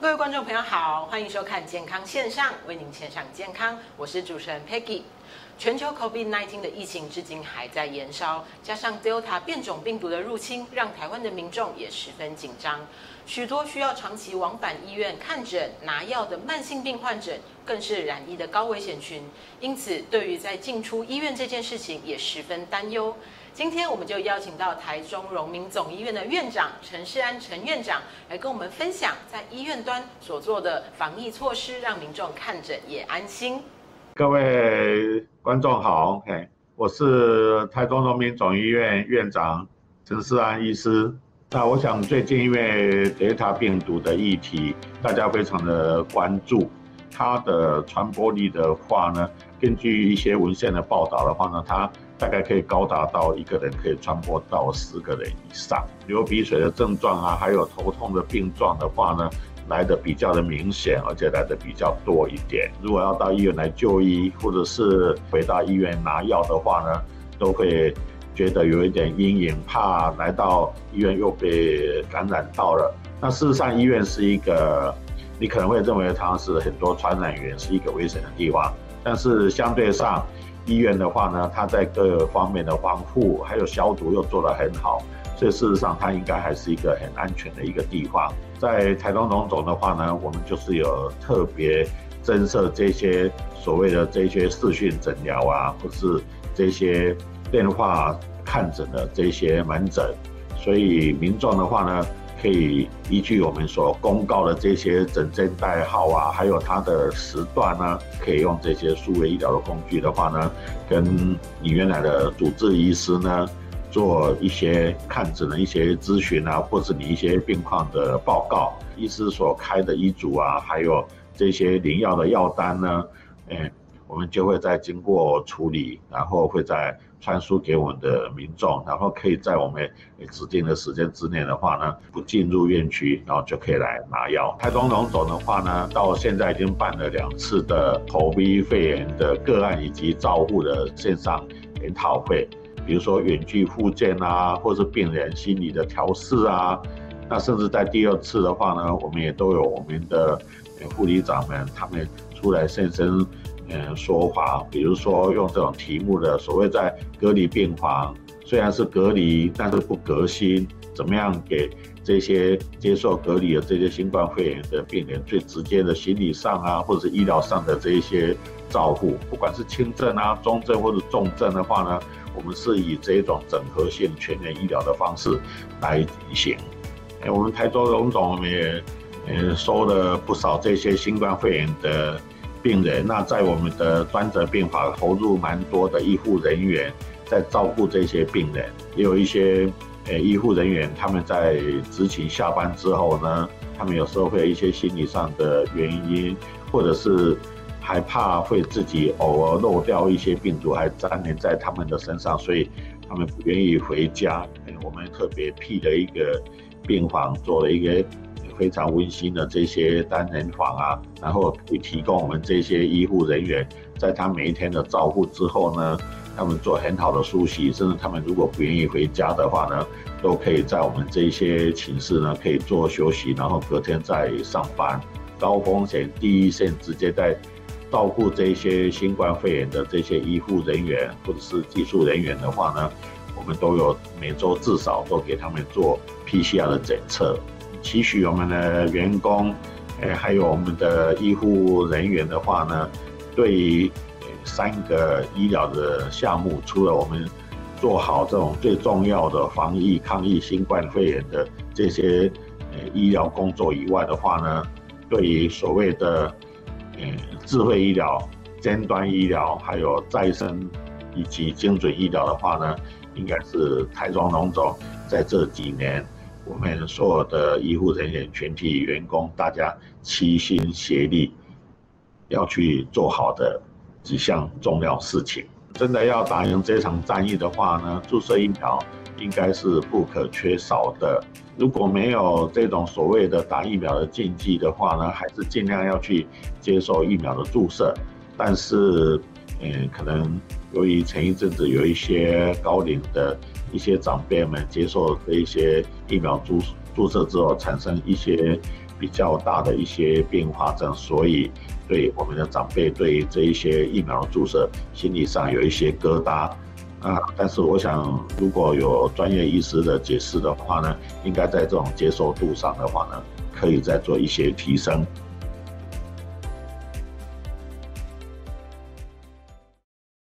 各位观众朋友好，欢迎收看健康线上，为您线上健康，我是主持人 Peggy。全球 COVID-19 的疫情至今还在延烧，加上 Delta 变种病毒的入侵，让台湾的民众也十分紧张。许多需要长期往返医院看诊、拿药的慢性病患者，更是染疫的高危险群。因此，对于在进出医院这件事情，也十分担忧。今天我们就邀请到台中荣民总医院的院长陈世安陈院长来跟我们分享在医院端所做的防疫措施，让民众看诊也安心。各位观众好，嘿，我是台中荣民总医院院长陈世安医师。那我想最近因为德尔塔病毒的议题，大家非常的关注，它的传播力的话呢，根据一些文献的报道的话呢，它大概可以高达到一个人可以传播到十个人以上。流鼻水的症状啊，还有头痛的病状的话呢，来的比较的明显，而且来的比较多一点。如果要到医院来就医，或者是回到医院拿药的话呢，都会。觉得有一点阴影，怕来到医院又被感染到了。那事实上，医院是一个，你可能会认为它是很多传染源，是一个危险的地方。但是相对上，医院的话呢，它在各方面的防护还有消毒又做得很好，所以事实上它应该还是一个很安全的一个地方。在台东龙总的话呢，我们就是有特别增设这些所谓的这些视讯诊疗啊，或是这些。电话看诊的这些门诊，所以民众的话呢，可以依据我们所公告的这些诊症代号啊，还有它的时段呢，可以用这些数位医疗的工具的话呢，跟你原来的主治医师呢，做一些看诊的一些咨询啊，或是你一些病况的报告，医师所开的医嘱啊，还有这些领药的药单呢，哎，我们就会再经过处理，然后会在。传输给我们的民众，然后可以在我们指定的时间之内的话呢，不进入院区，然后就可以来拿药。台中龙总的话呢，到现在已经办了两次的头 V 肺炎的个案以及照护的线上研讨会，比如说远距复健啊，或是病人心理的调试啊，那甚至在第二次的话呢，我们也都有我们的护理长们他们出来现身。嗯，说法，比如说用这种题目的所谓在隔离病房，虽然是隔离，但是不革新，怎么样给这些接受隔离的这些新冠肺炎的病人最直接的心理上啊，或者是医疗上的这一些照顾，不管是轻症啊、中症或者重症的话呢，我们是以这种整合性全面医疗的方式来进行。哎，我们台州荣总也呃收了不少这些新冠肺炎的。病人，那在我们的专责病房投入蛮多的医护人员在照顾这些病人，也有一些呃医护人员他们在执勤下班之后呢，他们有时候会有一些心理上的原因，或者是害怕会自己偶尔漏掉一些病毒还粘连在他们的身上，所以他们不愿意回家。我们特别辟了一个病房，做了一个。非常温馨的这些单人房啊，然后会提供我们这些医护人员，在他每一天的照顾之后呢，他们做很好的梳洗，甚至他们如果不愿意回家的话呢，都可以在我们这些寝室呢可以做休息，然后隔天再上班。高风险第一线直接在照顾这些新冠肺炎的这些医护人员或者是技术人员的话呢，我们都有每周至少都给他们做 PCR 的检测。期许我们的员工，诶，还有我们的医护人员的话呢，对于三个医疗的项目，除了我们做好这种最重要的防疫抗疫新冠肺炎的这些呃医疗工作以外的话呢，对于所谓的呃智慧医疗、尖端医疗，还有再生以及精准医疗的话呢，应该是台中龙总在这几年。我们所有的医护人员、全体员工，大家齐心协力，要去做好的几项重要事情。真的要打赢这场战役的话呢，注射疫苗应该是不可缺少的。如果没有这种所谓的打疫苗的禁忌的话呢，还是尽量要去接受疫苗的注射。但是，嗯，可能由于前一阵子有一些高龄的。一些长辈们接受这一些疫苗注注射之后，产生一些比较大的一些并发症，所以对我们的长辈对这一些疫苗注射心理上有一些疙瘩啊。但是我想，如果有专业医师的解释的话呢，应该在这种接受度上的话呢，可以再做一些提升。